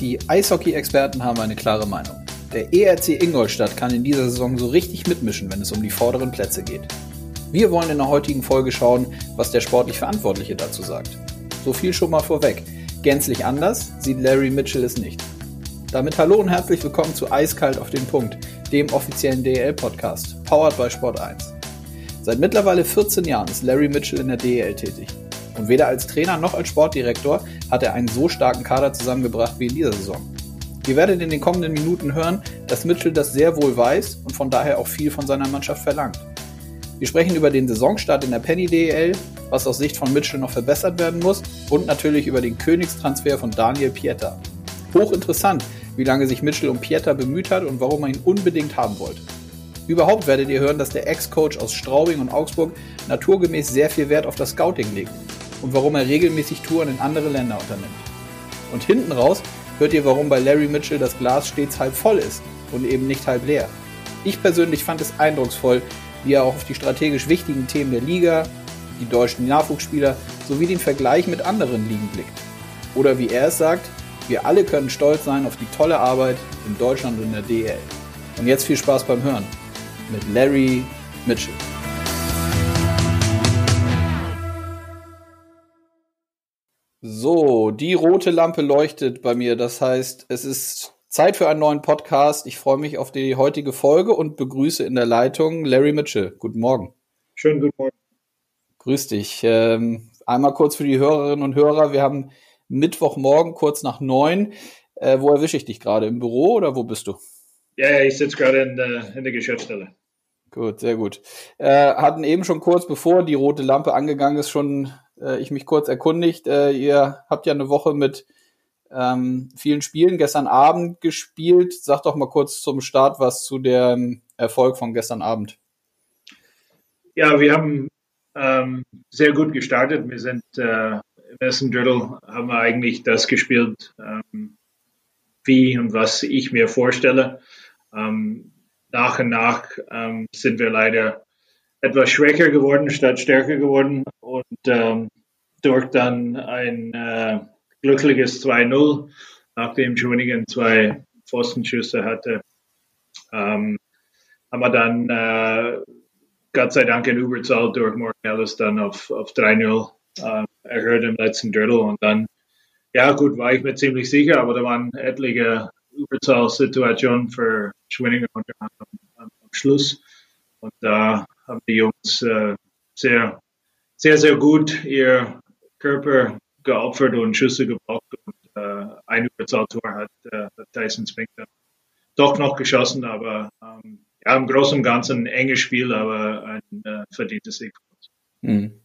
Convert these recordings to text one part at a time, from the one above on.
Die Eishockey-Experten haben eine klare Meinung. Der ERC Ingolstadt kann in dieser Saison so richtig mitmischen, wenn es um die vorderen Plätze geht. Wir wollen in der heutigen Folge schauen, was der sportlich Verantwortliche dazu sagt. So viel schon mal vorweg. Gänzlich anders sieht Larry Mitchell es nicht. Damit hallo und herzlich willkommen zu Eiskalt auf den Punkt, dem offiziellen DEL-Podcast, powered by Sport 1. Seit mittlerweile 14 Jahren ist Larry Mitchell in der DEL tätig. Und weder als Trainer noch als Sportdirektor hat er einen so starken Kader zusammengebracht wie in dieser Saison. Ihr werdet in den kommenden Minuten hören, dass Mitchell das sehr wohl weiß und von daher auch viel von seiner Mannschaft verlangt. Wir sprechen über den Saisonstart in der Penny DEL, was aus Sicht von Mitchell noch verbessert werden muss und natürlich über den Königstransfer von Daniel Pieter. Hochinteressant, wie lange sich Mitchell um Pieter bemüht hat und warum er ihn unbedingt haben wollte. Überhaupt werdet ihr hören, dass der Ex-Coach aus Straubing und Augsburg naturgemäß sehr viel Wert auf das Scouting legt und warum er regelmäßig Touren in andere Länder unternimmt. Und hinten raus hört ihr, warum bei Larry Mitchell das Glas stets halb voll ist und eben nicht halb leer. Ich persönlich fand es eindrucksvoll, wie er auch auf die strategisch wichtigen Themen der Liga, die deutschen Nachwuchsspieler sowie den Vergleich mit anderen Ligen blickt. Oder wie er es sagt, wir alle können stolz sein auf die tolle Arbeit in Deutschland und in der DL. Und jetzt viel Spaß beim Hören mit Larry Mitchell. So, die rote Lampe leuchtet bei mir. Das heißt, es ist Zeit für einen neuen Podcast. Ich freue mich auf die heutige Folge und begrüße in der Leitung Larry Mitchell. Guten Morgen. Schönen guten Morgen. Grüß dich. Ähm, einmal kurz für die Hörerinnen und Hörer. Wir haben Mittwochmorgen kurz nach neun. Äh, wo erwische ich dich gerade? Im Büro oder wo bist du? Ja, ich sitze gerade in der, in der Geschäftsstelle. Gut, sehr gut. Äh, hatten eben schon kurz bevor die rote Lampe angegangen ist, schon äh, ich mich kurz erkundigt. Äh, ihr habt ja eine Woche mit ähm, vielen Spielen gestern Abend gespielt. Sag doch mal kurz zum Start was zu dem Erfolg von gestern Abend. Ja, wir haben ähm, sehr gut gestartet. Wir sind äh, im ersten Drittel haben wir eigentlich das gespielt, ähm, wie und was ich mir vorstelle. Ähm, nach und nach ähm, sind wir leider etwas schwächer geworden statt stärker geworden und ähm, durch dann ein äh, glückliches 2-0, nachdem Schöningen zwei Pfostenschüsse hatte, ähm, haben wir dann äh, Gott sei Dank in Überzahl durch Morgan Ellis dann auf, auf 3-0 äh, erhöht im letzten Drittel. Und dann, ja gut, war ich mir ziemlich sicher, aber da waren etliche Überzahlsituationen für Schwenningen unter anderem am Schluss. Und da haben die Jungs äh, sehr, sehr, sehr gut ihr Körper geopfert und Schüsse gebraucht und äh, ein Überzahltor hat, äh, Tyson Spink dann doch noch geschossen, aber ähm, ja, im Großen und Ganzen ein enges Spiel, aber ein äh, verdientes Sieg. Hm.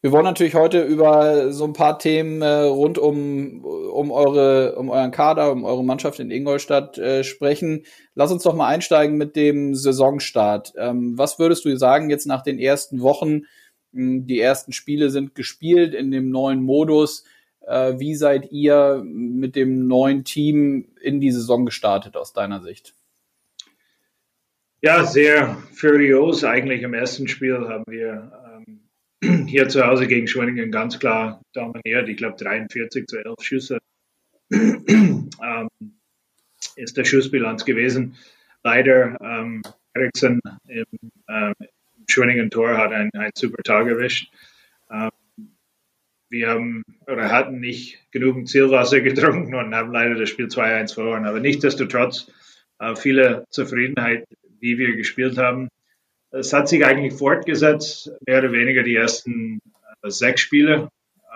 Wir wollen natürlich heute über so ein paar Themen äh, rund um, um, eure, um euren Kader, um eure Mannschaft in Ingolstadt äh, sprechen. Lass uns doch mal einsteigen mit dem Saisonstart. Ähm, was würdest du sagen jetzt nach den ersten Wochen? Die ersten Spiele sind gespielt in dem neuen Modus. Äh, wie seid ihr mit dem neuen Team in die Saison gestartet aus deiner Sicht? Ja, sehr furios. Eigentlich im ersten Spiel haben wir ähm, hier zu Hause gegen Schwenningen ganz klar dominiert. Ich glaube 43 zu 11 Schüsse ähm, ist der Schussbilanz gewesen. Leider ähm, Eriksson im, ähm, Schwenningen Tor hat einen, einen super Tag erwischt. Ähm, wir haben oder hatten nicht genügend Zielwasser getrunken und haben leider das Spiel 2-1 verloren. Aber nichtsdestotrotz äh, viele Zufriedenheit wie wir gespielt haben. Es hat sich eigentlich fortgesetzt, mehr oder weniger die ersten äh, sechs Spiele.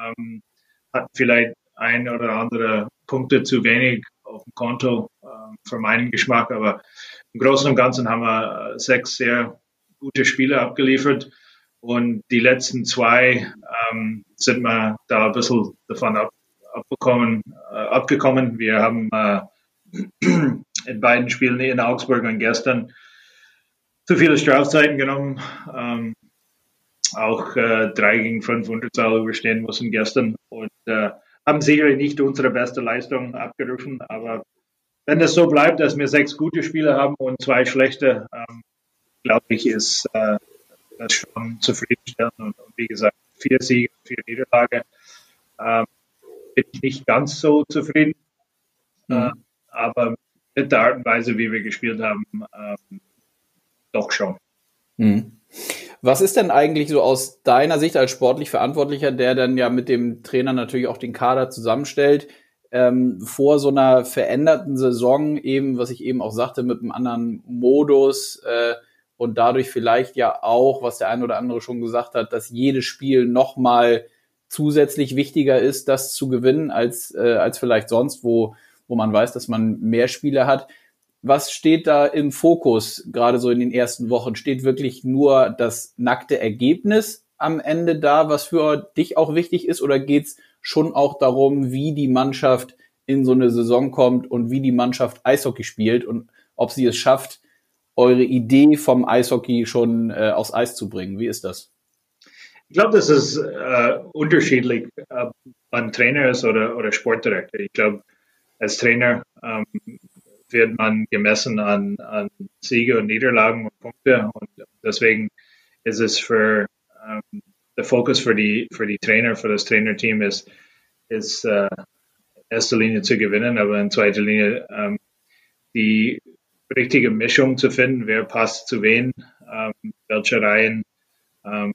Ähm, hatten vielleicht ein oder andere Punkte zu wenig auf dem Konto äh, für meinen Geschmack, aber im Großen und Ganzen haben wir äh, sechs sehr gute Spiele abgeliefert und die letzten zwei ähm, sind wir da ein bisschen davon ab, abbekommen, äh, abgekommen. Wir haben äh, in beiden Spielen in Augsburg und gestern zu viele Strafzeiten genommen. Ähm, auch äh, drei gegen fünf Unterzahl überstehen müssen gestern und äh, haben sicherlich nicht unsere beste Leistung abgerufen. Aber wenn das so bleibt, dass wir sechs gute Spiele haben und zwei schlechte, ähm, glaube ich, ist äh, das schon zufriedenstellend. Und, und, wie gesagt, vier Siege, vier Niederlage. Ähm, bin ich nicht ganz so zufrieden. mhm. äh, aber mit der Art und Weise, wie wir gespielt haben, ähm, doch schon. Mhm. Was ist denn eigentlich so aus deiner Sicht als sportlich Verantwortlicher, der dann ja mit dem Trainer natürlich auch den Kader zusammenstellt, ähm, vor so einer veränderten Saison eben, was ich eben auch sagte, mit einem anderen Modus äh, und dadurch vielleicht ja auch, was der ein oder andere schon gesagt hat, dass jedes Spiel nochmal zusätzlich wichtiger ist, das zu gewinnen, als, äh, als vielleicht sonst, wo, wo man weiß, dass man mehr Spiele hat. Was steht da im Fokus, gerade so in den ersten Wochen? Steht wirklich nur das nackte Ergebnis am Ende da, was für dich auch wichtig ist, oder geht's schon auch darum, wie die Mannschaft in so eine Saison kommt und wie die Mannschaft Eishockey spielt und ob sie es schafft, eure Idee vom Eishockey schon äh, aufs Eis zu bringen. Wie ist das? Ich glaube, das ist äh, unterschiedlich, ob man Trainer ist oder, oder Sportdirektor. Ich glaube, als Trainer ähm, wird man gemessen an, an Siege und Niederlagen und Punkte. Und deswegen ist es für ähm, der Fokus für die, für die Trainer, für das Trainerteam ist, ist äh, erster Linie zu gewinnen, aber in zweiter Linie ähm, die richtige Mischung zu finden, wer passt zu wen, ähm, welche Reihen ähm,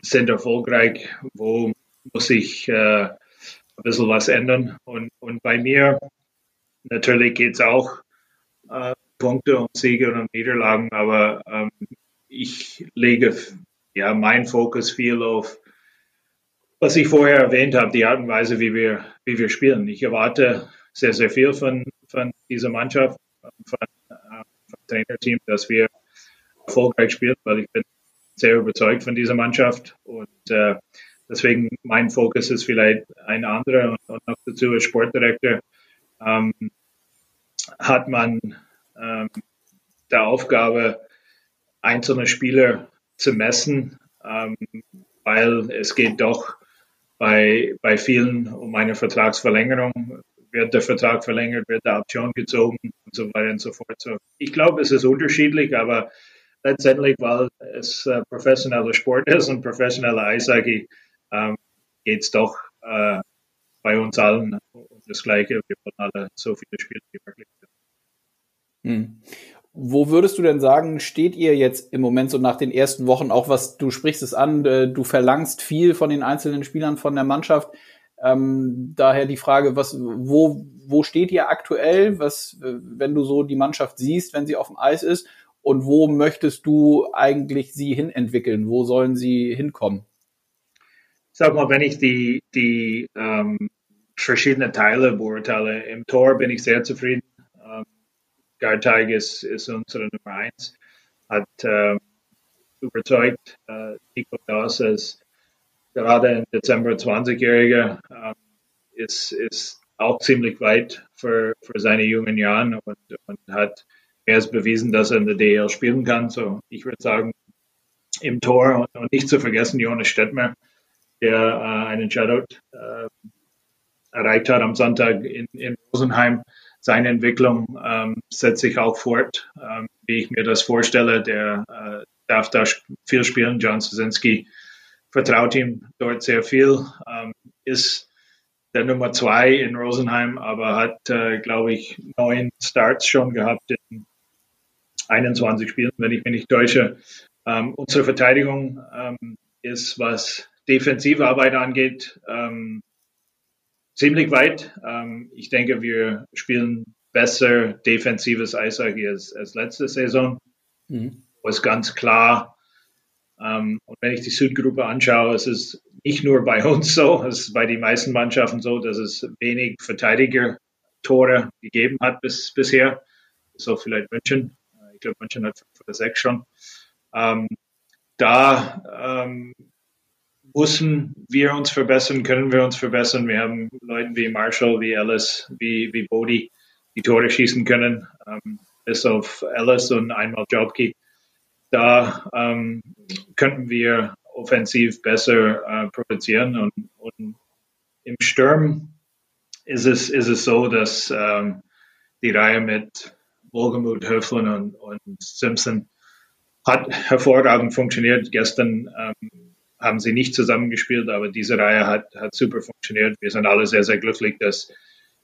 sind erfolgreich, wo muss ich äh, ein bisschen was ändern. Und, und bei mir natürlich geht es auch äh, Punkte und Siege und Niederlagen, aber ähm, ich lege ja mein Fokus viel auf, was ich vorher erwähnt habe, die Art und Weise, wie wir, wie wir spielen. Ich erwarte sehr, sehr viel von, von dieser Mannschaft, von, äh, vom Trainerteam, dass wir erfolgreich spielen, weil ich bin sehr überzeugt von dieser Mannschaft und äh, deswegen mein Fokus ist vielleicht ein anderer und, und noch dazu als Sportdirektor ähm, hat man ähm, der Aufgabe, einzelne Spieler zu messen, ähm, weil es geht doch bei, bei vielen um eine Vertragsverlängerung. Wird der Vertrag verlängert, wird der Option gezogen und so weiter und so fort. So, ich glaube, es ist unterschiedlich, aber letztendlich, weil es äh, professioneller Sport ist und professioneller Eishockey, ähm, geht es doch äh, bei uns allen um das Gleiche. Wir wollen alle so viele Spiele wie möglich. Hm. Wo würdest du denn sagen, steht ihr jetzt im Moment so nach den ersten Wochen, auch was du sprichst es an, äh, du verlangst viel von den einzelnen Spielern von der Mannschaft. Ähm, daher die Frage, was, wo, wo steht ihr aktuell, was, wenn du so die Mannschaft siehst, wenn sie auf dem Eis ist? und wo möchtest du eigentlich sie hinentwickeln? Wo sollen sie hinkommen? Sag mal, wenn ich die, die ähm, verschiedenen Teile beurteile, im Tor bin ich sehr zufrieden. Ähm, Garteig ist, ist unsere Nummer eins, hat ähm, überzeugt. Äh, Nico Das als gerade im Dezember 20-Jähriger ähm, ist, ist auch ziemlich weit für, für seine jungen Jahren und, und hat er ist bewiesen, dass er in der DL spielen kann. So, ich würde sagen, im Tor und, nicht zu vergessen Jonas Stettmer, der äh, einen Shutout äh, erreicht hat am Sonntag in, in Rosenheim. Seine Entwicklung ähm, setzt sich auch fort, ähm, wie ich mir das vorstelle. Der äh, darf da viel spielen. John Sosinski vertraut ihm dort sehr viel, ähm, ist der Nummer zwei in Rosenheim, aber hat, äh, glaube ich, neun Starts schon gehabt in 21 Spielen, wenn ich mich nicht täusche. Ähm, unsere Verteidigung ähm, ist, was defensive Arbeit angeht, ähm, ziemlich weit. Ähm, ich denke, wir spielen besser defensives Eishockey als, als letzte Saison. Mhm. ist ganz klar. Ähm, und wenn ich die Südgruppe anschaue, es ist nicht nur bei uns so, es ist bei den meisten Mannschaften so, dass es wenig Verteidiger-Tore gegeben hat bis, bisher. So vielleicht München glaube, München hat fünf oder sechs schon. Ähm, da ähm, müssen wir uns verbessern, können wir uns verbessern. Wir haben Leute wie Marshall, wie Ellis, wie, wie Bodie, die Tore schießen können, ähm, bis auf Ellis und einmal Jobkey. Da ähm, könnten wir offensiv besser äh, produzieren und, und, im Sturm ist es, ist es so, dass ähm, die Reihe mit Wohlgemuth, Höflin und, und Simpson hat hervorragend funktioniert. Gestern ähm, haben sie nicht zusammengespielt, aber diese Reihe hat, hat super funktioniert. Wir sind alle sehr, sehr glücklich, dass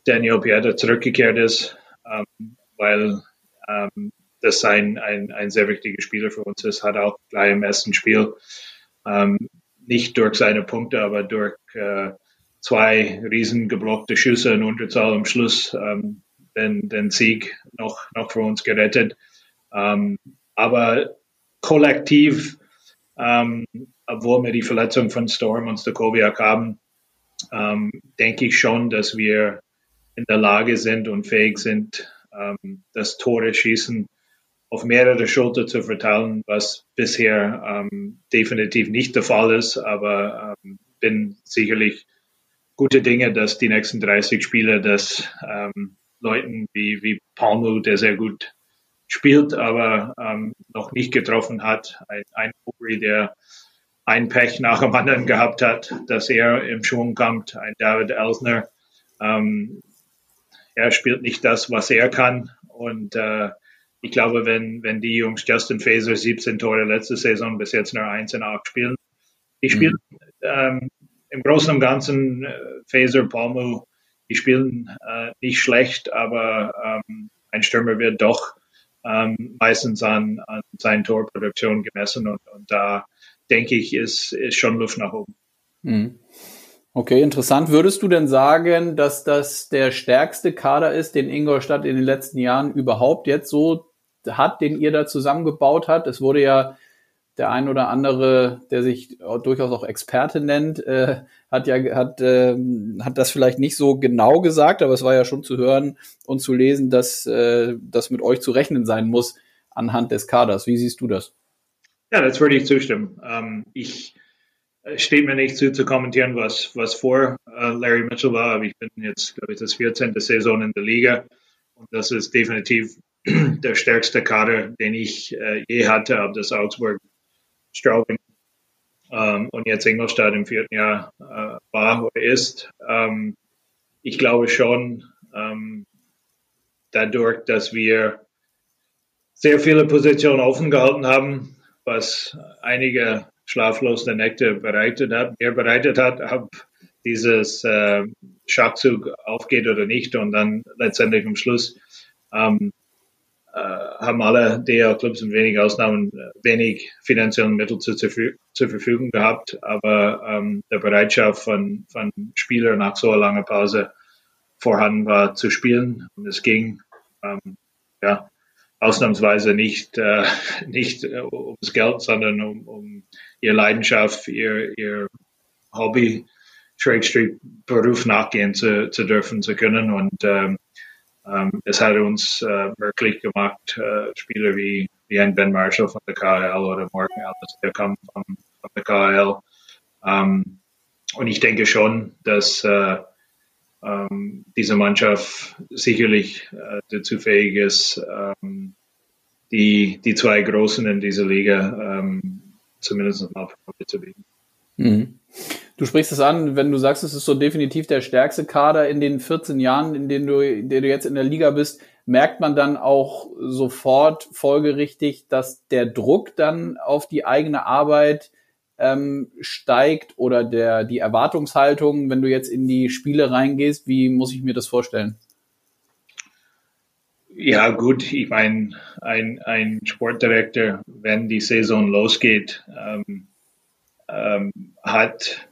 Daniel Pieta zurückgekehrt ist, ähm, weil ähm, das ein, ein, ein sehr wichtiger Spieler für uns ist, hat auch gleich im ersten Spiel ähm, nicht durch seine Punkte, aber durch äh, zwei riesen geblockte Schüsse in Unterzahl am Schluss ähm, den, den Sieg noch, noch für uns gerettet. Ähm, aber kollektiv, ähm, obwohl wir die Verletzung von Storm und Stokoviak haben, ähm, denke ich schon, dass wir in der Lage sind und fähig sind, ähm, das Tore schießen auf mehrere Schulter zu verteilen, was bisher ähm, definitiv nicht der Fall ist, aber ähm, bin sicherlich gute Dinge, dass die nächsten 30 Spiele das ähm, Leuten wie, wie Palmu, der sehr gut spielt, aber ähm, noch nicht getroffen hat, ein, ein Uri, der ein Pech nach dem anderen gehabt hat, dass er im Schwung kommt, ein David Elsner. Ähm, er spielt nicht das, was er kann und äh, ich glaube, wenn, wenn die Jungs Justin Faser 17 Tore letzte Saison bis jetzt nur 1 in 8 spielen, die spielen mhm. ähm, im Großen und Ganzen äh, Faser, Palmu, die spielen äh, nicht schlecht, aber ähm, ein Stürmer wird doch ähm, meistens an, an seinen Torproduktion gemessen und, und da denke ich, ist, ist schon Luft nach oben. Mhm. Okay, interessant. Würdest du denn sagen, dass das der stärkste Kader ist, den Ingolstadt in den letzten Jahren überhaupt jetzt so hat, den ihr da zusammengebaut habt. Es wurde ja der ein oder andere, der sich durchaus auch Experte nennt, äh, hat ja hat äh, hat das vielleicht nicht so genau gesagt, aber es war ja schon zu hören und zu lesen, dass äh, das mit euch zu rechnen sein muss anhand des Kaders. Wie siehst du das? Ja, das würde ich zustimmen. Ähm, ich äh, steht mir nicht zu, zu kommentieren, was, was vor äh, Larry Mitchell war, aber ich bin jetzt, glaube ich, das 14. Saison in der Liga und das ist definitiv der stärkste Kader, den ich äh, je hatte, ob das Augsburg, Straubing ähm, und jetzt Ingolstadt im vierten Jahr äh, war oder ist. Ähm, ich glaube schon, ähm, dadurch, dass wir sehr viele Positionen offen gehalten haben, was einige schlaflose Nächte bereitet hat, mir bereitet hat, ob dieses äh, Schachzug aufgeht oder nicht und dann letztendlich am Schluss ähm, äh, haben alle DL-Clubs in wenigen Ausnahmen äh, wenig finanziellen Mittel zu, zu, zur Verfügung gehabt, aber ähm, der Bereitschaft von, von Spielern nach so einer langen Pause vorhanden war zu spielen. Und es ging ähm, ja ausnahmsweise nicht äh, nicht äh, ums Geld, sondern um, um ihre Leidenschaft, ihr ihr Hobby, Beruf nachgehen zu, zu dürfen, zu können. Und ähm, es hat uns äh, möglich gemacht, äh, Spieler wie, wie ein Ben Marshall von der KHL oder Morgan Ellis, der kam von, von der KHL. Ähm, und ich denke schon, dass äh, ähm, diese Mannschaft sicherlich äh, dazu fähig ist, ähm, die, die zwei Großen in dieser Liga ähm, zumindest mal zu bieten. Mhm. Du sprichst es an, wenn du sagst, es ist so definitiv der stärkste Kader in den 14 Jahren, in denen du, in denen du jetzt in der Liga bist, merkt man dann auch sofort folgerichtig, dass der Druck dann auf die eigene Arbeit ähm, steigt oder der, die Erwartungshaltung, wenn du jetzt in die Spiele reingehst, wie muss ich mir das vorstellen? Ja, gut, ich meine, ein, ein Sportdirektor, wenn die Saison losgeht, ähm, ähm, hat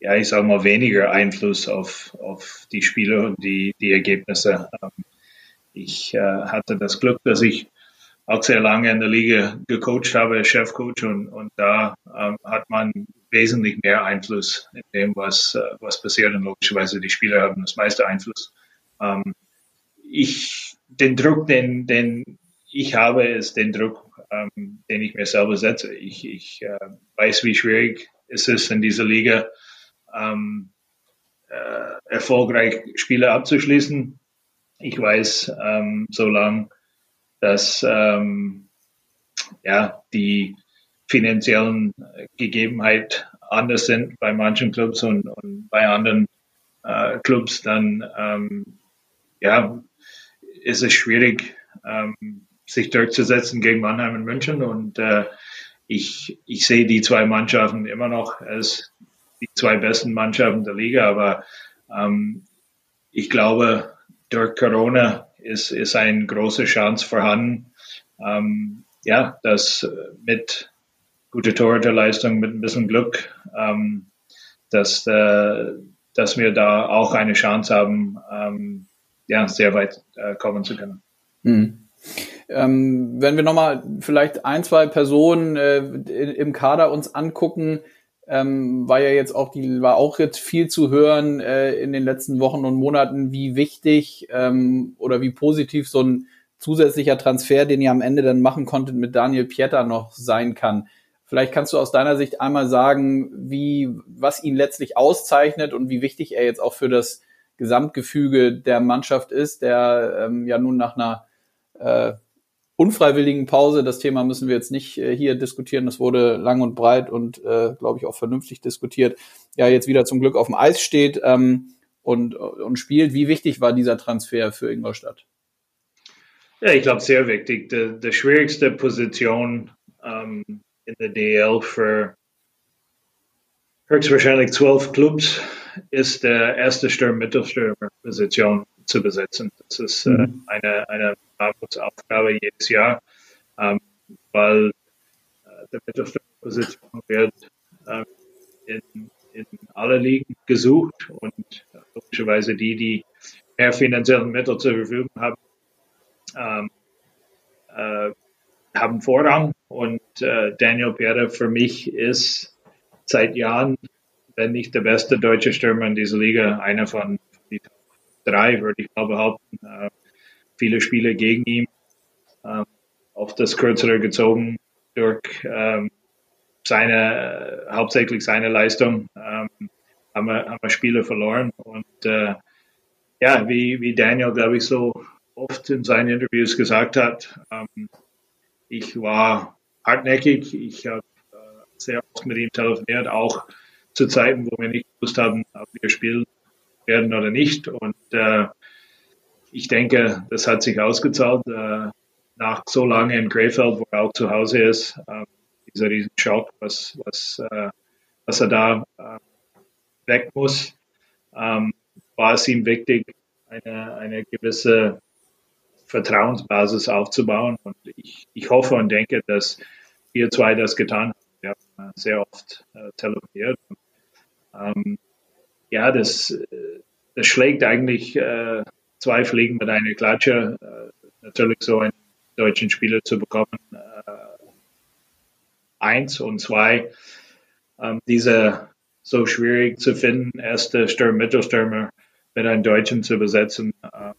ja, ich sage mal, weniger Einfluss auf, auf die Spiele und die, die Ergebnisse. Ähm, ich äh, hatte das Glück, dass ich auch sehr lange in der Liga gecoacht habe, Chefcoach, und, und da ähm, hat man wesentlich mehr Einfluss in dem, was, äh, was passiert. Und logischerweise die Spieler haben das meiste Einfluss. Ähm, ich, den Druck, den, den ich habe, ist den Druck, ähm, den ich mir selber setze. Ich, ich äh, weiß, wie schwierig es ist in dieser Liga, ähm, äh, erfolgreich Spiele abzuschließen. Ich weiß, ähm, solange dass ähm, ja, die finanziellen Gegebenheiten anders sind bei manchen Clubs und, und bei anderen äh, Clubs, dann ähm, ja, ist es schwierig, ähm, sich durchzusetzen gegen Mannheim und München. Und äh, ich, ich sehe die zwei Mannschaften immer noch als die zwei besten Mannschaften der Liga, aber ähm, ich glaube, durch Corona ist, ist eine große Chance vorhanden, ähm, ja, dass mit guter Torhüterleistung, mit ein bisschen Glück, ähm, dass, äh, dass wir da auch eine Chance haben, ähm, ja, sehr weit äh, kommen zu können. Mhm. Ähm, wenn wir nochmal vielleicht ein, zwei Personen äh, im Kader uns angucken, ähm, war ja jetzt auch die, war auch jetzt viel zu hören äh, in den letzten Wochen und Monaten, wie wichtig ähm, oder wie positiv so ein zusätzlicher Transfer, den ihr am Ende dann machen konntet, mit Daniel Pieter noch sein kann. Vielleicht kannst du aus deiner Sicht einmal sagen, wie, was ihn letztlich auszeichnet und wie wichtig er jetzt auch für das Gesamtgefüge der Mannschaft ist, der ähm, ja nun nach einer äh, unfreiwilligen Pause, das Thema müssen wir jetzt nicht äh, hier diskutieren, das wurde lang und breit und äh, glaube ich auch vernünftig diskutiert, ja jetzt wieder zum Glück auf dem Eis steht ähm, und, und spielt. Wie wichtig war dieser Transfer für Ingolstadt? Ja, ich glaube sehr wichtig. Die, die schwierigste Position ähm, in der DL für höchstwahrscheinlich zwölf Clubs ist der erste Sturm-Mittelstürmer-Position zu besetzen. Das ist äh, mhm. eine, eine Aufgabe jedes Jahr, ähm, weil äh, der Mittelstürmerposition wird äh, in, in alle Ligen gesucht und logischerweise die, die mehr finanziellen Mittel zur Verfügung haben, ähm, äh, haben Vorrang. Und äh, Daniel Pierre für mich ist seit Jahren, wenn nicht der beste deutsche Stürmer in dieser Liga, einer von die drei, würde ich mal behaupten. Äh, viele Spiele gegen ihn, äh, auf das Kürzere gezogen durch ähm, seine, hauptsächlich seine Leistung, ähm, haben, wir, haben wir Spiele verloren. Und äh, ja, wie, wie Daniel, glaube ich, so oft in seinen Interviews gesagt hat, ähm, ich war hartnäckig, ich habe äh, sehr oft mit ihm telefoniert, auch zu Zeiten, wo wir nicht gewusst haben, ob wir spielen werden oder nicht. Und äh, ich denke, das hat sich ausgezahlt. Äh, nach so lange in Krefeld, wo er auch zu Hause ist, äh, dieser Riesenschock, was, was, äh, was er da äh, weg muss, ähm, war es ihm wichtig, eine, eine gewisse Vertrauensbasis aufzubauen. Und ich, ich hoffe und denke, dass wir zwei das getan haben. Wir haben sehr oft äh, telefoniert. Ähm, ja, das, äh, das schlägt eigentlich äh, zwei Fliegen mit einer Klatsche. Äh, natürlich so einen deutschen Spieler zu bekommen. Äh, eins und zwei, ähm, diese so schwierig zu finden, erste Sturm, Mittelstürmer mit einem Deutschen zu besetzen. Ähm,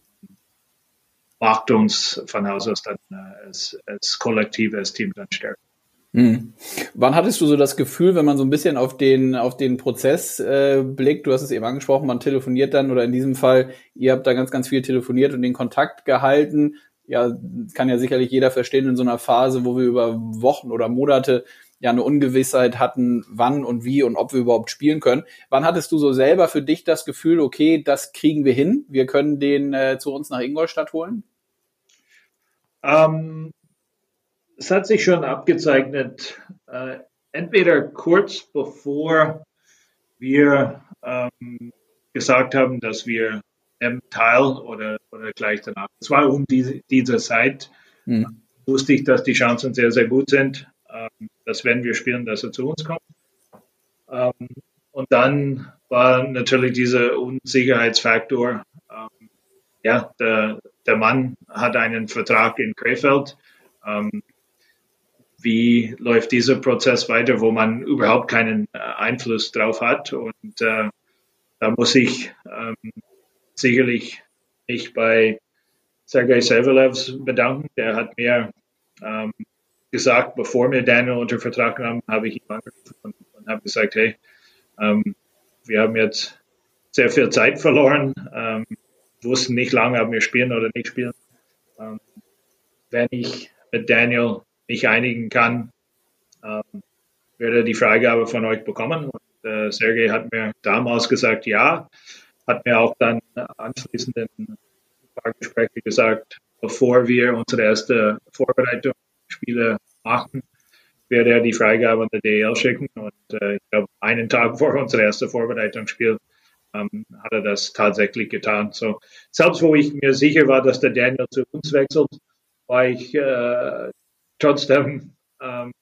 macht uns von Haus aus dann äh, als, als Kollektiv, als Team dann stärker. Hm. Wann hattest du so das Gefühl, wenn man so ein bisschen auf den auf den Prozess äh, blickt, du hast es eben angesprochen, man telefoniert dann oder in diesem Fall, ihr habt da ganz ganz viel telefoniert und den Kontakt gehalten. Ja, kann ja sicherlich jeder verstehen in so einer Phase, wo wir über Wochen oder Monate ja eine Ungewissheit hatten, wann und wie und ob wir überhaupt spielen können. Wann hattest du so selber für dich das Gefühl, okay, das kriegen wir hin, wir können den äh, zu uns nach Ingolstadt holen? Ähm, es hat sich schon abgezeichnet, äh, entweder kurz bevor wir ähm, gesagt haben, dass wir im Teil oder, oder gleich danach. Es war um diese, diese Zeit, mhm. wusste ich, dass die Chancen sehr, sehr gut sind, ähm, dass wenn wir spielen, dass er zu uns kommt. Ähm, und dann war natürlich dieser Unsicherheitsfaktor. Ähm, ja, der, der Mann hat einen Vertrag in Krefeld. Wie läuft dieser Prozess weiter, wo man überhaupt keinen äh, Einfluss drauf hat? Und äh, da muss ich ähm, sicherlich mich bei Sergei Sevelevs bedanken. Der hat mir ähm, gesagt, bevor wir Daniel unter Vertrag nahmen, habe ich ihn angerufen und, und habe gesagt, hey, ähm, wir haben jetzt sehr viel Zeit verloren. Ähm, wussten nicht lange, ob wir spielen oder nicht spielen. Ähm, wenn ich mit Daniel nicht einigen kann, ähm, werde die Freigabe von euch bekommen. Und äh, Sergei hat mir damals gesagt, ja, hat mir auch dann anschließend in ein paar Gespräche gesagt, bevor wir unsere erste Vorbereitungsspiele machen, werde er die Freigabe an der DL schicken. Und äh, ich glaube, einen Tag vor unser erstes Vorbereitungsspiel ähm, hat er das tatsächlich getan. So, selbst wo ich mir sicher war, dass der Daniel zu uns wechselt, war ich äh, trotzdem ähm,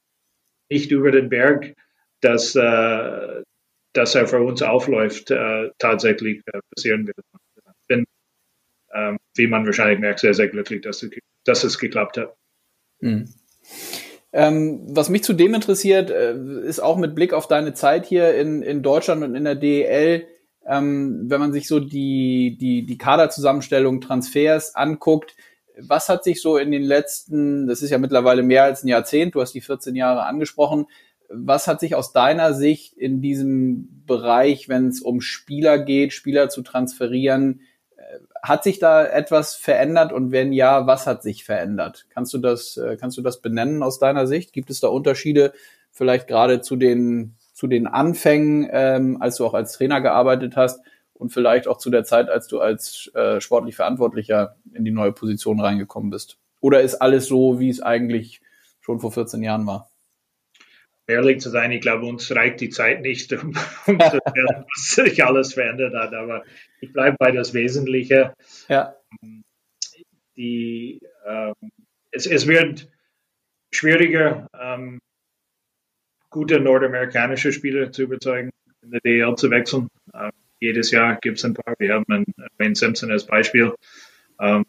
nicht über den Berg, dass, äh, dass er für uns aufläuft, äh, tatsächlich äh, passieren wird. Ich bin, ähm, wie man wahrscheinlich merkt, sehr, sehr glücklich, dass, dass es geklappt hat. Mhm. Ähm, was mich zudem interessiert, äh, ist auch mit Blick auf deine Zeit hier in, in Deutschland und in der DEL, ähm, wenn man sich so die, die, die Kaderzusammenstellung, Transfers anguckt, was hat sich so in den letzten, das ist ja mittlerweile mehr als ein Jahrzehnt, du hast die 14 Jahre angesprochen, was hat sich aus deiner Sicht in diesem Bereich, wenn es um Spieler geht, Spieler zu transferieren, hat sich da etwas verändert und wenn ja, was hat sich verändert? Kannst du das, äh, kannst du das benennen aus deiner Sicht? Gibt es da Unterschiede vielleicht gerade zu den, zu den Anfängen, ähm, als du auch als Trainer gearbeitet hast und vielleicht auch zu der Zeit, als du als äh, sportlich Verantwortlicher in die neue Position reingekommen bist? Oder ist alles so, wie es eigentlich schon vor 14 Jahren war? ehrlich zu sein, ich glaube, uns reicht die Zeit nicht, um, um zu hören, was sich alles verändert hat. Aber ich bleibe bei das Wesentliche. Ja. Die, ähm, es, es wird schwieriger, ähm, gute nordamerikanische Spieler zu überzeugen, in der DL zu wechseln. Ähm, jedes Jahr gibt es ein paar. Wir haben einen Wayne Simpson als Beispiel, ähm,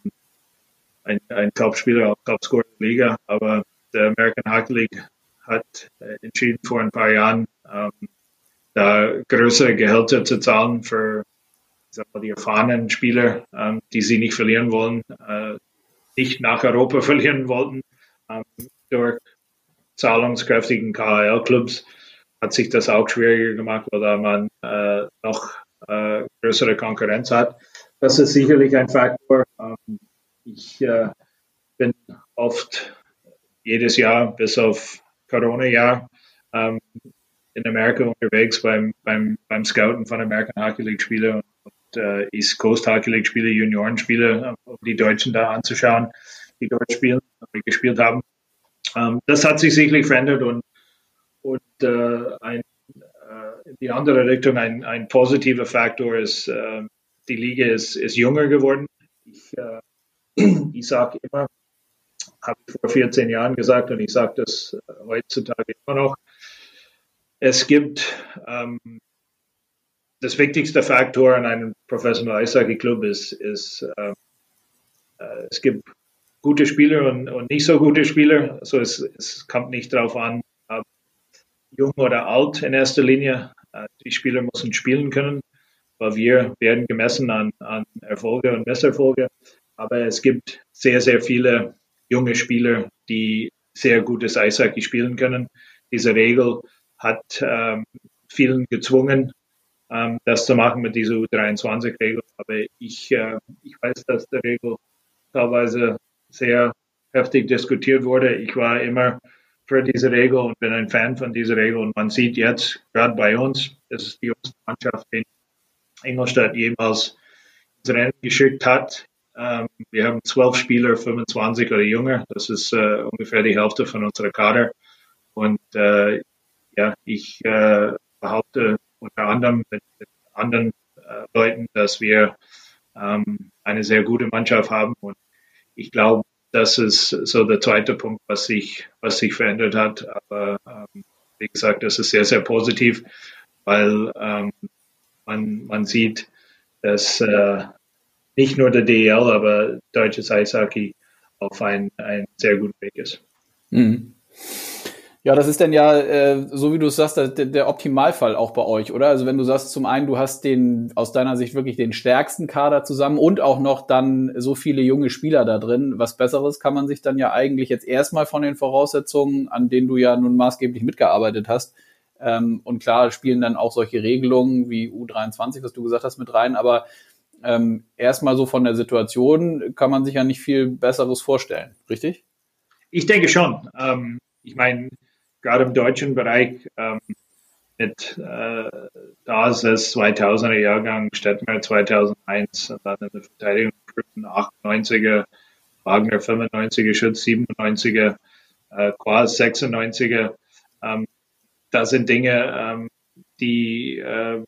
ein, ein Top-Spieler, auch Top-Scorer der Liga, aber der American Hockey League hat äh, entschieden vor ein paar Jahren, ähm, da größere Gehälter zu zahlen für mal, die erfahrenen Spieler, ähm, die sie nicht verlieren wollen, äh, nicht nach Europa verlieren wollten. Ähm, durch zahlungskräftigen KHL-Clubs hat sich das auch schwieriger gemacht, weil man äh, noch äh, größere Konkurrenz hat. Das ist sicherlich ein Faktor. Ähm, ich äh, bin oft jedes Jahr bis auf Corona-Jahr ähm, in Amerika unterwegs beim, beim, beim Scouten von American Hockey League Spiele und äh, East Coast Hockey League Spiele, Juniorenspiele, um die Deutschen da anzuschauen, die dort spielen, die gespielt haben. Ähm, das hat sich sicherlich verändert und, und äh, ein, äh, in die andere Richtung ein, ein positiver Faktor ist, äh, die Liga ist, ist jünger geworden. Ich, äh, ich sage immer, habe ich vor 14 Jahren gesagt und ich sage das äh, heutzutage immer noch. Es gibt ähm, das wichtigste Faktor an einem Professional Eishockey Club ist, ist äh, äh, es gibt gute Spieler und, und, nicht so gute Spieler. Also es, es kommt nicht darauf an, jung oder alt in erster Linie. Äh, die Spieler müssen spielen können, weil wir werden gemessen an, an Erfolge und Misserfolge. Aber es gibt sehr, sehr viele junge Spieler, die sehr gutes Eishockey spielen können. Diese Regel hat ähm, vielen gezwungen, ähm, das zu machen mit dieser U23-Regel. Aber ich, äh, ich weiß, dass die Regel teilweise sehr heftig diskutiert wurde. Ich war immer für Regel und bin ein Fan von dieser Regel. Und man sieht jetzt, gerade bei uns, das ist die jüngste Mannschaft, die Ingolstadt jemals ins Rennen geschickt hat. Ähm, wir haben zwölf Spieler, 25 oder jünger. Das ist äh, ungefähr die Hälfte von unserer Kader. Und äh, ja, ich äh, behaupte unter anderem mit, mit anderen äh, Leuten, dass wir ähm, eine sehr gute Mannschaft haben. Und ich glaube, das ist so der zweite Punkt, was sich, was sich verändert hat. Aber ähm, wie gesagt, das ist sehr, sehr positiv, weil ähm, man, man sieht, dass äh, nicht nur der DEL, aber deutsches Eishockey auf ein, ein sehr guter Weg ist. Mhm. Ja, das ist dann ja, äh, so wie du es sagst, der, der, Optimalfall auch bei euch, oder? Also wenn du sagst, zum einen, du hast den aus deiner Sicht wirklich den stärksten Kader zusammen und auch noch dann so viele junge Spieler da drin. Was Besseres kann man sich dann ja eigentlich jetzt erstmal von den Voraussetzungen, an denen du ja nun maßgeblich mitgearbeitet hast. Ähm, und klar spielen dann auch solche Regelungen wie U23, was du gesagt hast, mit rein, aber ähm, erstmal so von der Situation kann man sich ja nicht viel Besseres vorstellen, richtig? Ich denke schon. Ähm, ich meine, gerade im deutschen Bereich ähm, mit äh, da ist es 2000er Jahrgang, Stettmer 2001 und dann in der Verteidigung 98er, Wagner 95er, Schütz 97er, äh, Quas 96er. Ähm, das sind Dinge, ähm, die äh,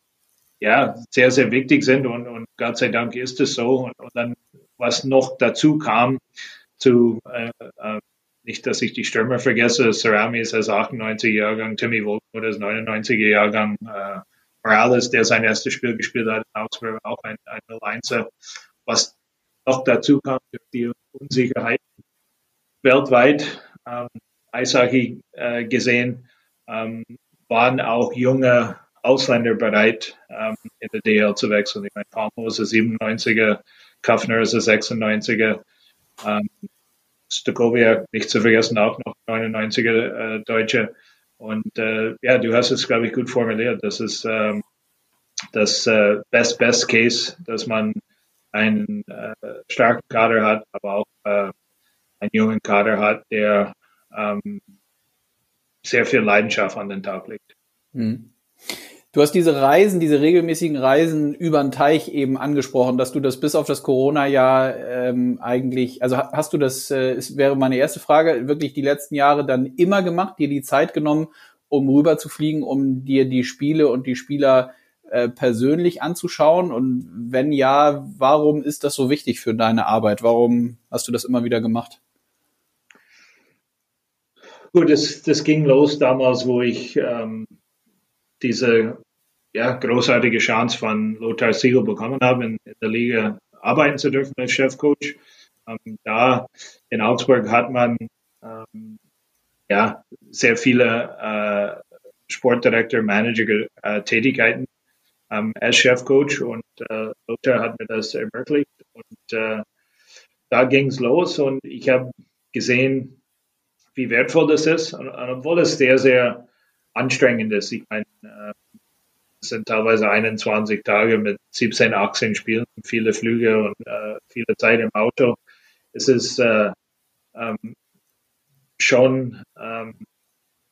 ja, sehr, sehr wichtig sind und, und Gott sei Dank ist es so. Und, und dann, was noch dazu kam, zu, äh, äh, nicht, dass ich die Stürmer vergesse, Cerami ist als 98er Jahrgang, Timmy Wohlmuth ist 99er Jahrgang, äh, Morales, der sein erstes Spiel gespielt hat in Augsburg, auch ein, ein 1 Was noch dazu kam, die Unsicherheit weltweit, ähm, Eishockey äh, gesehen, ähm, waren auch junge Ausländer bereit, ähm, in der DL zu wechseln. Ich meine, Palmo ist ein 97er, Kaffner ist ein 96er, ähm, Stokoviak, nicht zu vergessen, auch noch 99er äh, Deutsche. Und äh, ja, du hast es, glaube ich, gut formuliert. Das ist ähm, das äh, Best Best Case, dass man einen äh, starken Kader hat, aber auch äh, einen jungen Kader hat, der ähm, sehr viel Leidenschaft an den Tag legt. Mhm. Du hast diese Reisen, diese regelmäßigen Reisen über den Teich eben angesprochen, dass du das bis auf das Corona-Jahr ähm, eigentlich, also hast du das, äh, wäre meine erste Frage, wirklich die letzten Jahre dann immer gemacht, dir die Zeit genommen, um rüber zu fliegen, um dir die Spiele und die Spieler äh, persönlich anzuschauen? Und wenn ja, warum ist das so wichtig für deine Arbeit? Warum hast du das immer wieder gemacht? Gut, das, das ging los damals, wo ich ähm, diese ja, großartige Chance von Lothar Siegel bekommen habe, in, in der Liga arbeiten zu dürfen als Chefcoach. Ähm, da in Augsburg hat man ähm, ja sehr viele äh, Sportdirektor, Manager äh, Tätigkeiten ähm, als Chefcoach und äh, Lothar hat mir das ermöglicht und äh, da ging es los und ich habe gesehen, wie wertvoll das ist und, und obwohl es sehr, sehr anstrengend ist. Ich meine, äh, es sind teilweise 21 Tage mit 17, 18 Spielen, viele Flüge und äh, viele Zeit im Auto. Es ist äh, ähm, schon ähm,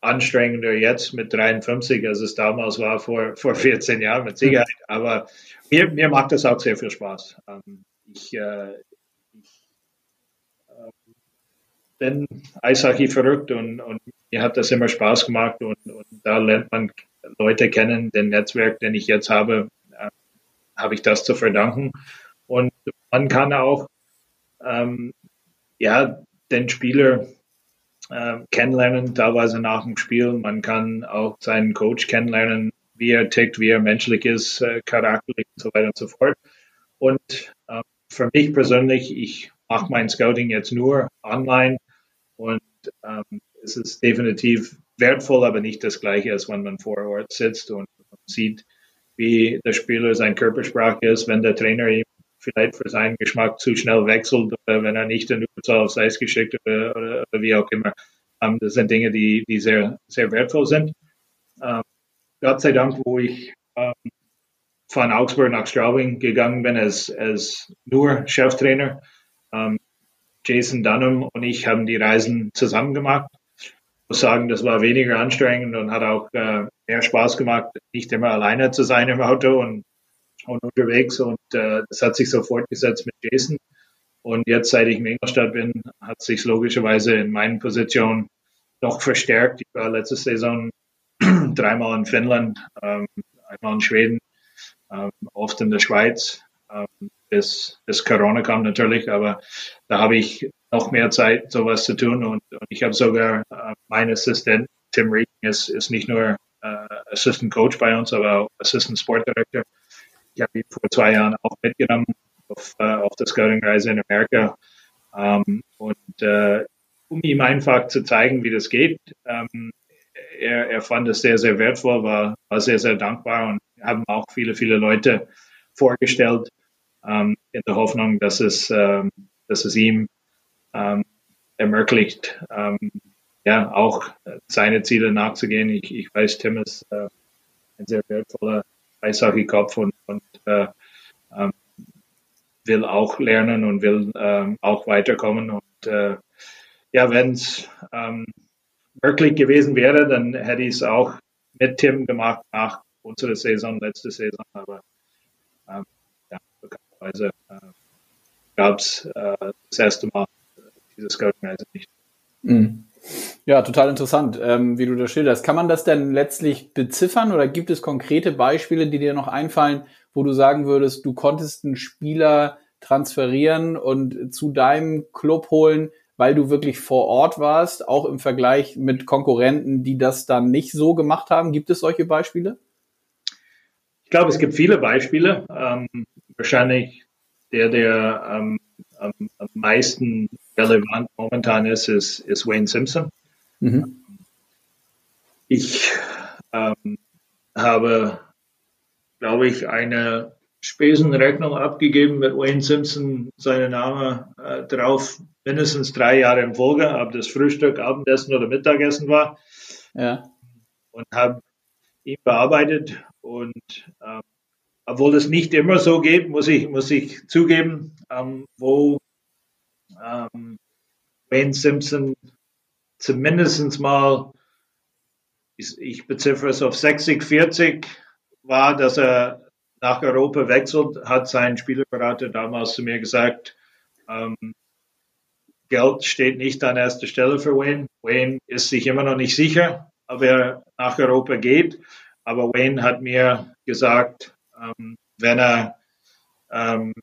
anstrengender jetzt mit 53, als es damals war vor, vor 14 Jahren mit Sicherheit. Aber mir, mir macht das auch sehr viel Spaß. Ähm, ich, äh, ich äh, bin Eishockey verrückt und, und mir hat das immer Spaß gemacht und, und da lernt man Leute kennen. Den Netzwerk, den ich jetzt habe, äh, habe ich das zu verdanken. Und man kann auch ähm, ja den Spieler äh, kennenlernen, teilweise nach dem Spiel. Man kann auch seinen Coach kennenlernen, wie er tickt, wie er menschlich ist, äh, charakterlich und so weiter und so fort. Und äh, für mich persönlich, ich mache mein Scouting jetzt nur online und ähm, es ist definitiv wertvoll, aber nicht das gleiche, als wenn man vor Ort sitzt und, sieht, wie der Spieler sein Körpersprache ist, wenn der Trainer ihm vielleicht für seinen Geschmack zu schnell wechselt oder wenn er nicht den Überzahl aufs Eis geschickt oder, oder, oder wie auch immer. Ähm, das sind Dinge, die, die sehr, sehr wertvoll sind. Ähm, Gott sei Dank, wo ich ähm, von Augsburg nach Straubing gegangen bin als, als nur Cheftrainer, ähm, Jason Dunham und ich haben die Reisen zusammen gemacht. Ich muss sagen, das war weniger anstrengend und hat auch äh, mehr Spaß gemacht, nicht immer alleine zu sein im Auto und, und unterwegs. Und äh, das hat sich so fortgesetzt mit Jason. Und jetzt, seit ich in Ingolstadt bin, hat sich logischerweise in meinen Positionen noch verstärkt. Ich war letzte Saison dreimal in Finnland, ähm, einmal in Schweden, ähm, oft in der Schweiz. Ähm, bis, bis Corona kam natürlich, aber da habe ich noch mehr Zeit, sowas zu tun und, und ich habe sogar äh, mein Assistent Tim Reed ist, ist nicht nur äh, Assistant Coach bei uns, aber auch Assistant Sport Director. Ich habe ihn vor zwei Jahren auch mitgenommen auf, äh, auf der Scouting-Reise in Amerika ähm, und äh, um ihm einfach zu zeigen, wie das geht. Ähm, er, er fand es sehr, sehr wertvoll, war, war sehr, sehr dankbar und haben auch viele, viele Leute vorgestellt, ähm, in der Hoffnung, dass es, ähm, dass es ihm ähm, ermöglicht, ähm, ja, auch seine Ziele nachzugehen. Ich, ich weiß, Tim ist äh, ein sehr wertvoller Eishockey-Kopf und, und äh, ähm, will auch lernen und will ähm, auch weiterkommen. Und äh, ja, wenn es möglich gewesen wäre, dann hätte ich es auch mit Tim gemacht nach unserer Saison, letzte Saison. Aber Weise äh, gab es äh, das erste Mal diese Scouting-Reise nicht. Mhm. Ja, total interessant, ähm, wie du das schilderst. Kann man das denn letztlich beziffern oder gibt es konkrete Beispiele, die dir noch einfallen, wo du sagen würdest, du konntest einen Spieler transferieren und zu deinem Club holen, weil du wirklich vor Ort warst, auch im Vergleich mit Konkurrenten, die das dann nicht so gemacht haben? Gibt es solche Beispiele? Ich glaube, es gibt viele Beispiele. Ähm, wahrscheinlich der, der ähm, am, am, meisten relevant momentan ist, ist, ist Wayne Simpson. Mhm. Ich ähm, habe, glaube ich, eine Spesenrechnung abgegeben mit Wayne Simpson, seinen Name äh, drauf, mindestens drei Jahre in Folge, ob das Frühstück, Abendessen oder Mittagessen war. Ja. Und habe ihn bearbeitet und ähm, obwohl es nicht immer so geht, muss ich, muss ich zugeben, ähm, wo ähm, Wayne Simpson zumindest mal, ich, beziffere es auf 60, 40, war, dass er nach Europa wechselt, hat sein Spielerberater damals zu mir gesagt, ähm, Geld steht nicht an erster Stelle für Wayne. Wayne ist sich immer noch nicht sicher, ob er nach Europa geht. Aber Wayne hat mir gesagt, ähm, wenn er ähm,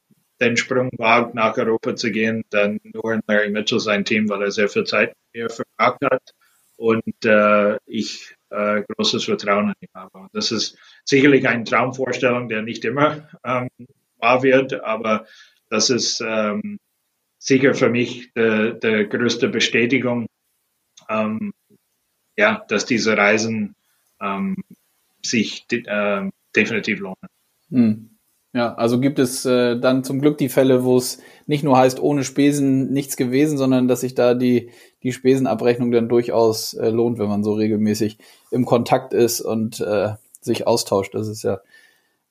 den Sprung wagt, nach Europa zu gehen, dann nur in Larry Mitchell sein Team, weil er sehr viel Zeit mir verbracht hat und äh, ich äh, großes Vertrauen in ihn habe. Und das ist sicherlich eine Traumvorstellung, der nicht immer ähm, wahr wird, aber das ist ähm, sicher für mich die, die größte Bestätigung, ähm, ja, dass diese Reisen ähm, sich äh, definitiv lohnen. Hm. Ja, also gibt es äh, dann zum Glück die Fälle, wo es nicht nur heißt, ohne Spesen nichts gewesen, sondern dass sich da die, die Spesenabrechnung dann durchaus äh, lohnt, wenn man so regelmäßig im Kontakt ist und äh, sich austauscht. Das ist ja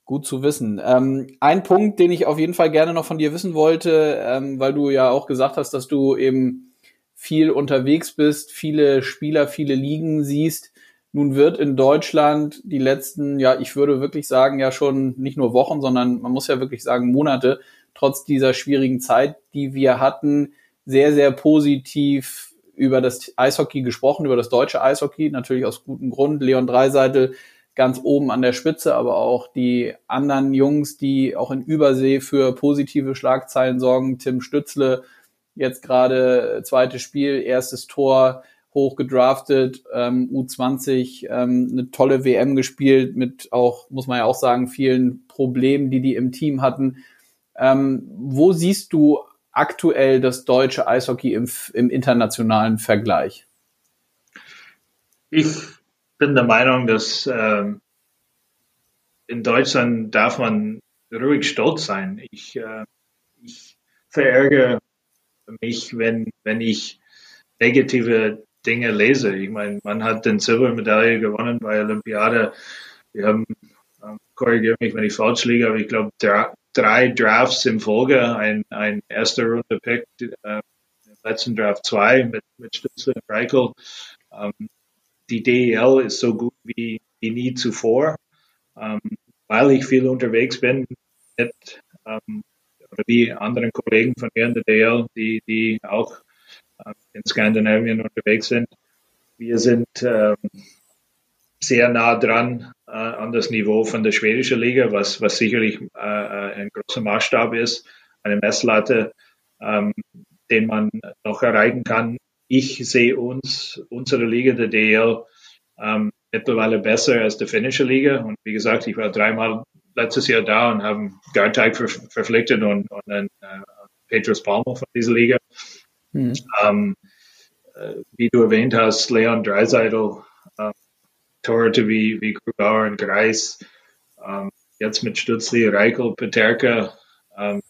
gut zu wissen. Ähm, ein Punkt, den ich auf jeden Fall gerne noch von dir wissen wollte, ähm, weil du ja auch gesagt hast, dass du eben viel unterwegs bist, viele Spieler, viele Ligen siehst. Nun wird in Deutschland die letzten, ja, ich würde wirklich sagen, ja schon nicht nur Wochen, sondern man muss ja wirklich sagen Monate, trotz dieser schwierigen Zeit, die wir hatten, sehr, sehr positiv über das Eishockey gesprochen, über das deutsche Eishockey, natürlich aus gutem Grund. Leon Dreiseitel ganz oben an der Spitze, aber auch die anderen Jungs, die auch in Übersee für positive Schlagzeilen sorgen. Tim Stützle, jetzt gerade zweites Spiel, erstes Tor, hoch gedraftet, ähm, U20 ähm, eine tolle WM gespielt mit auch, muss man ja auch sagen, vielen Problemen, die die im Team hatten. Ähm, wo siehst du aktuell das deutsche Eishockey im, im internationalen Vergleich? Ich bin der Meinung, dass ähm, in Deutschland darf man ruhig stolz sein. Ich, äh, ich verärgere mich, wenn, wenn ich negative Dinge lese. Ich meine, man hat den Silbermedaille gewonnen bei Olympiade. Wir haben, ähm, korrigiere mich, wenn ich falsch liege, aber ich glaube, drei, drei Drafts in Folge, ein, ein erster Runde Pick, äh, im letzten Draft zwei mit, mit Stütze und Reichel. Ähm, die DEL ist so gut wie, wie nie zuvor, ähm, weil ich viel unterwegs bin mit, ähm, oder wie anderen Kollegen von mir in der DEL, die, die auch in Skandinavien unterwegs sind. Wir sind ähm, sehr nah dran äh, an das Niveau von der schwedischen Liga, was, was sicherlich äh, äh, ein großer Maßstab ist, eine Messlatte, ähm, den man noch erreichen kann. Ich sehe uns, unsere Liga, der DL, ähm, mittlerweile besser als die finnische Liga. Und wie gesagt, ich war dreimal letztes Jahr da und haben Garteig ver verpflichtet und, und dann äh, Petrus Palmer von dieser Liga. Mhm. Ähm, äh, wie du erwähnt hast, Leon Dreiseitel, äh, Torhüter wie, wie Grubauer und Greis, ähm, jetzt mit Stutzli, Reichel, Peterka. Ähm,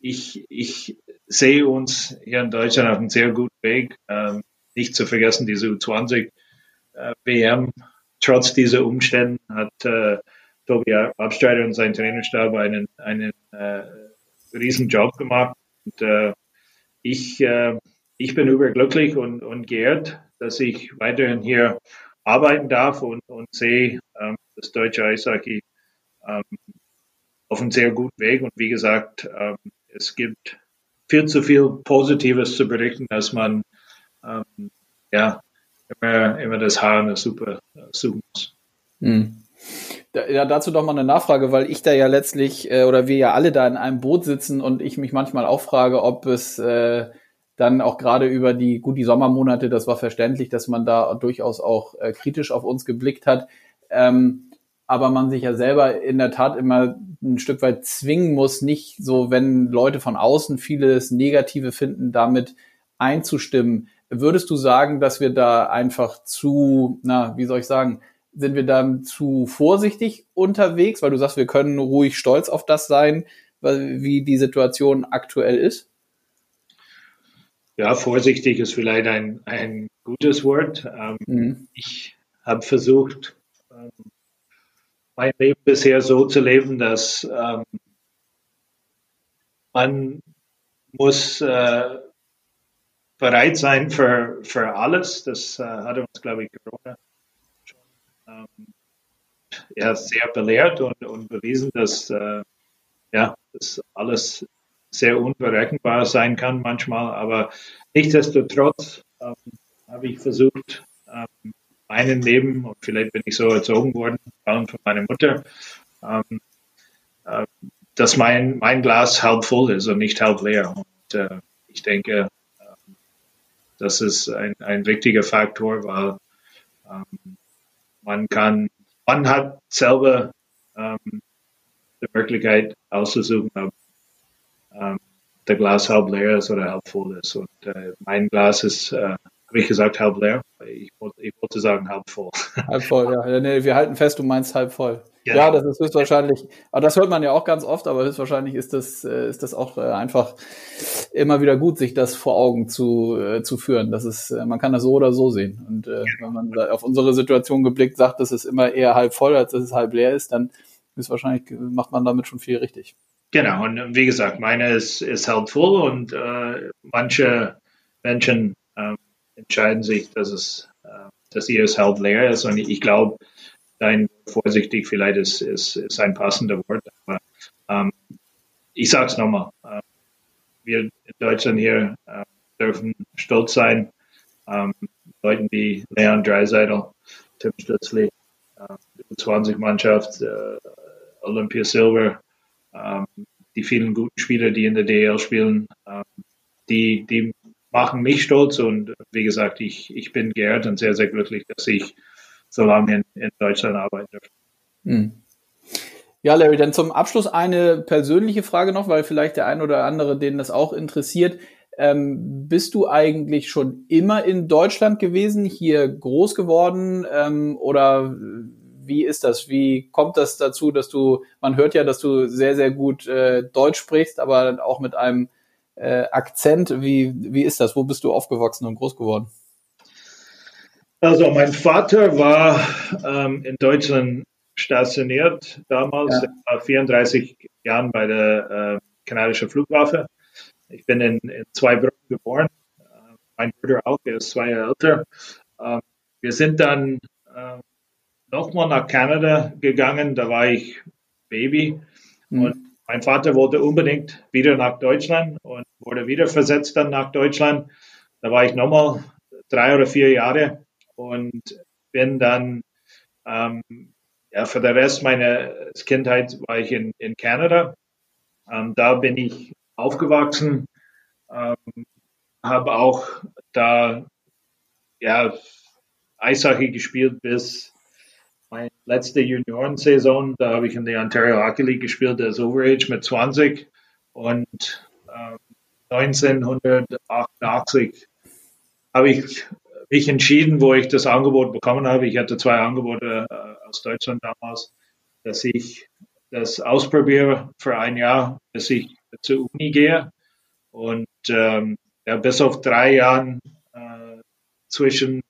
ich, ich sehe uns hier in Deutschland auf einem sehr guten Weg. Ähm, nicht zu vergessen, diese U20 äh. Trotz dieser Umstände hat äh, Tobi Abstreiter und sein Trainerstab einen, einen äh, riesen Job gemacht. Und, äh, ich, äh, ich bin überglücklich und, und geehrt, dass ich weiterhin hier arbeiten darf und, und sehe ähm, das deutsche Eishockey ähm, auf einem sehr guten Weg. Und wie gesagt, ähm, es gibt viel zu viel Positives zu berichten, dass man ähm, ja, immer, immer das Haar in der Suppe suchen muss. Mhm. Ja, dazu doch mal eine Nachfrage, weil ich da ja letztlich äh, oder wir ja alle da in einem Boot sitzen und ich mich manchmal auch frage, ob es äh, dann auch gerade über die, gut, die Sommermonate, das war verständlich, dass man da durchaus auch äh, kritisch auf uns geblickt hat. Ähm, aber man sich ja selber in der Tat immer ein Stück weit zwingen muss, nicht so, wenn Leute von außen vieles Negative finden, damit einzustimmen. Würdest du sagen, dass wir da einfach zu, na, wie soll ich sagen, sind wir dann zu vorsichtig unterwegs, weil du sagst, wir können ruhig stolz auf das sein, wie die Situation aktuell ist? Ja, vorsichtig ist vielleicht ein, ein gutes Wort. Ähm, mhm. Ich habe versucht, ähm, mein Leben bisher so zu leben, dass ähm, man muss äh, bereit sein für, für alles. Das äh, hat uns, glaube ich, Corona ähm, ja, sehr belehrt und, und bewiesen, dass äh, ja, das alles sehr unberechenbar sein kann manchmal. Aber nichtsdestotrotz ähm, habe ich versucht, ähm, meinen Leben, und vielleicht bin ich so erzogen worden, vor allem von meiner Mutter, ähm, äh, dass mein, mein Glas halb voll ist und nicht halb leer. Und äh, ich denke, äh, das ist ein, ein wichtiger Faktor, weil ähm, man kann, man hat selber ähm, die Möglichkeit auszusuchen, ob ähm, der Glas halb leer ist oder halb voll ist. Und äh, mein Glas ist, äh, ich gesagt, halb leer. Ich, ich wollte sagen halb voll. Halb voll, ja. Nee, wir halten fest, du meinst halb voll. Ja. ja, das ist höchstwahrscheinlich, aber das hört man ja auch ganz oft, aber höchstwahrscheinlich ist das, äh, ist das auch äh, einfach immer wieder gut, sich das vor Augen zu, äh, zu führen. Das ist, man kann das so oder so sehen. Und äh, wenn man auf unsere Situation geblickt sagt, dass es immer eher halb voll, als dass es halb leer ist, dann ist wahrscheinlich, macht man damit schon viel richtig. Genau, und wie gesagt, meine ist, ist halb voll und äh, manche Menschen äh, entscheiden sich, dass es, äh, dass ihr es halb leer ist. Und ich glaube, dein vorsichtig vielleicht ist, ist, ist ein passender Wort. Aber ähm, ich sage es nochmal. Äh, wir in Deutschland hier äh, dürfen stolz sein. Ähm, Leuten wie Leon Dreiseitel, Tim Stützli, äh, 20-Mannschaft, äh, Olympia Silver, ähm, die vielen guten Spieler, die in der DL spielen, ähm, die, die machen mich stolz und wie gesagt, ich, ich bin geehrt und sehr, sehr glücklich, dass ich so lange in, in Deutschland arbeiten darf. Hm. Ja, Larry, dann zum Abschluss eine persönliche Frage noch, weil vielleicht der ein oder andere, den das auch interessiert. Ähm, bist du eigentlich schon immer in Deutschland gewesen, hier groß geworden ähm, oder wie ist das? Wie kommt das dazu, dass du, man hört ja, dass du sehr, sehr gut äh, Deutsch sprichst, aber auch mit einem äh, Akzent. Wie, wie ist das? Wo bist du aufgewachsen und groß geworden? Also mein Vater war ähm, in Deutschland stationiert damals, ja. war 34 Jahren bei der äh, kanadischen Flugwaffe. Ich bin in, in Zweibrücken geboren. Äh, mein Bruder auch, er ist zwei Jahre älter. Äh, wir sind dann äh, nochmal nach Kanada gegangen, da war ich Baby. Mhm. Und mein Vater wollte unbedingt wieder nach Deutschland und wurde wieder versetzt dann nach Deutschland. Da war ich nochmal drei oder vier Jahre und bin dann ähm, ja, für den Rest meiner Kindheit war ich in, in Kanada. Ähm, da bin ich aufgewachsen, ähm, habe auch da ja, Eishockey gespielt bis letzte Juniorensaison. Da habe ich in der Ontario Hockey League gespielt als Overage mit 20 und ähm, 1988 habe ich mich entschieden, wo ich das Angebot bekommen habe. Ich hatte zwei Angebote äh, aus Deutschland damals, dass ich das ausprobiere für ein Jahr, bis ich zur Uni gehe. Und ähm, ja, bis auf drei Jahren äh, zwischen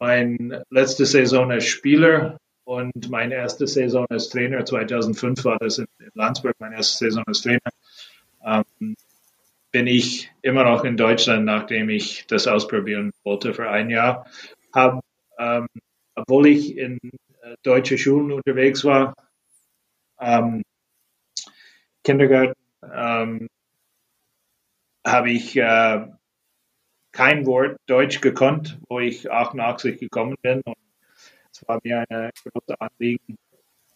mein letzte Saison als Spieler und meine erste Saison als Trainer, 2005 war das in, in Landsberg, meine erste Saison als Trainer, ähm, bin ich immer noch in Deutschland, nachdem ich das ausprobieren wollte für ein Jahr. Hab, ähm, obwohl ich in äh, deutsche Schulen unterwegs war, ähm, Kindergarten, ähm, habe ich äh, kein Wort Deutsch gekonnt, wo ich 88 gekommen bin. Und es war mir eine große Anliegen,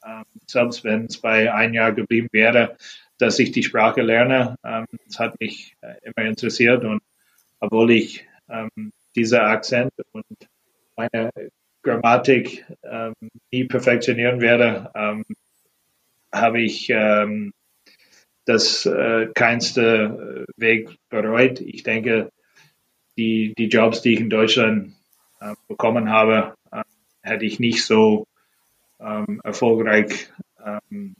ähm, selbst wenn es bei ein Jahr geblieben wäre, dass ich die Sprache lerne. Ähm, es hat mich äh, immer interessiert und obwohl ich ähm, dieser Akzent und meine Grammatik ähm, nie perfektionieren werde, ähm, habe ich ähm, das äh, keinste Weg bereut. Ich denke, die, die Jobs, die ich in Deutschland äh, bekommen habe, äh, hätte ich nicht so ähm, erfolgreich ähm,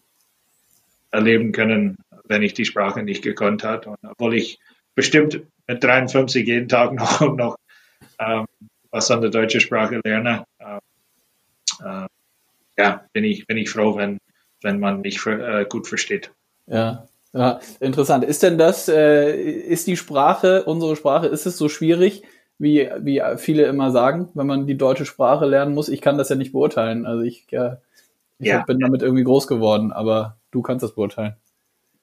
erleben können, wenn ich die Sprache nicht gekonnt hat. Und obwohl ich bestimmt mit 53 jeden Tag noch, noch ähm, was an der deutschen Sprache lerne, äh, äh, ja, bin ich, bin ich froh, wenn, wenn man mich für, äh, gut versteht. Ja, ja, interessant. Ist denn das, äh, ist die Sprache, unsere Sprache, ist es so schwierig, wie, wie viele immer sagen, wenn man die deutsche Sprache lernen muss? Ich kann das ja nicht beurteilen. Also ich, äh, ich ja. bin damit irgendwie groß geworden, aber du kannst das beurteilen.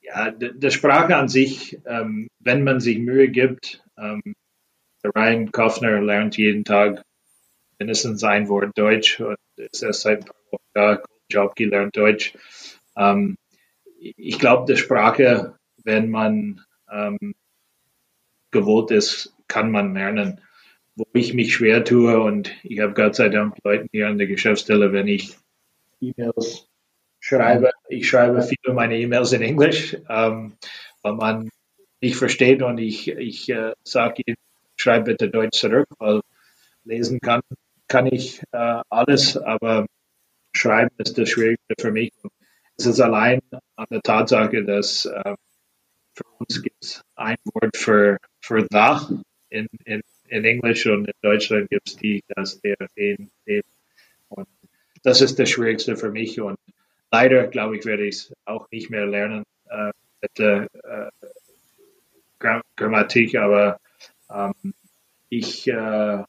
Ja, die Sprache an sich, ähm, wenn man sich Mühe gibt, ähm, Ryan Kaufner lernt jeden Tag mindestens ein Wort Deutsch und ist erst seit ein paar Wochen da, Job gelernt Deutsch. Ähm, ich glaube, die Sprache, wenn man ähm, gewohnt ist, kann man lernen. Wo ich mich schwer tue und ich habe Gott sei Dank Leute hier an der Geschäftsstelle, wenn ich E-Mails schreibe, ich schreibe viele meine E-Mails in Englisch, ähm, weil man nicht versteht und ich, ich äh, sage ihnen, schreibe bitte Deutsch zurück, weil lesen kann, kann ich äh, alles, aber schreiben ist das Schwierigste für mich. Es ist allein an der Tatsache, dass äh, für uns gibt es ein Wort für, für da in, in, in Englisch und in Deutschland gibt es die, das, der, den, den. Und das ist das Schwierigste für mich. Und leider, glaube ich, werde ich es auch nicht mehr lernen äh, mit der äh, Grammatik, aber ähm, ich, äh,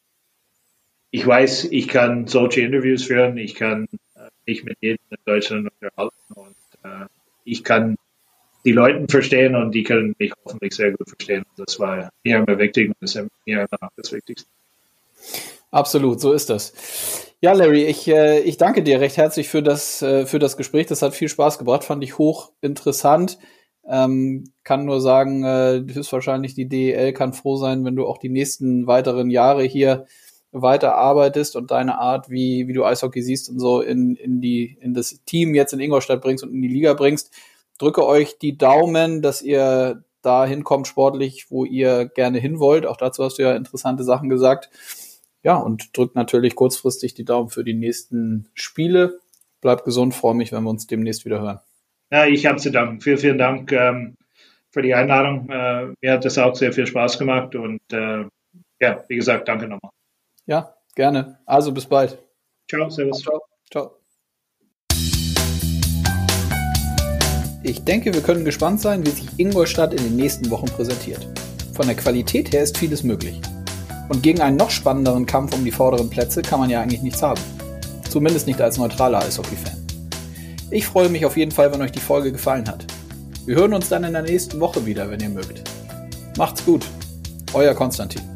ich weiß, ich kann solche Interviews führen, ich kann äh, mich mit jedem in Deutschland unterhalten. Und äh, ich kann die Leute verstehen und die können mich hoffentlich sehr gut verstehen. Das war mir immer wichtig und ist mir immer das Wichtigste. Absolut, so ist das. Ja, Larry, ich, äh, ich danke dir recht herzlich für das, äh, für das Gespräch. Das hat viel Spaß gebracht, fand ich hochinteressant. Ähm, kann nur sagen, äh, höchstwahrscheinlich die DEL kann froh sein, wenn du auch die nächsten weiteren Jahre hier weiter arbeitest und deine Art, wie, wie du Eishockey siehst und so in, in, die, in das Team jetzt in Ingolstadt bringst und in die Liga bringst. Drücke euch die Daumen, dass ihr da hinkommt sportlich, wo ihr gerne hin wollt. Auch dazu hast du ja interessante Sachen gesagt. Ja, und drückt natürlich kurzfristig die Daumen für die nächsten Spiele. Bleibt gesund, freue mich, wenn wir uns demnächst wieder hören. Ja, ich habe zu danken. Vielen, vielen Dank ähm, für die Einladung. Äh, mir hat das auch sehr viel Spaß gemacht und äh, ja, wie gesagt, danke nochmal. Ja, gerne. Also bis bald. Ciao, servus. Ciao. Ciao. Ich denke, wir können gespannt sein, wie sich Ingolstadt in den nächsten Wochen präsentiert. Von der Qualität her ist vieles möglich. Und gegen einen noch spannenderen Kampf um die vorderen Plätze kann man ja eigentlich nichts haben. Zumindest nicht als neutraler Eishockey-Fan. Ich freue mich auf jeden Fall, wenn euch die Folge gefallen hat. Wir hören uns dann in der nächsten Woche wieder, wenn ihr mögt. Macht's gut. Euer Konstantin.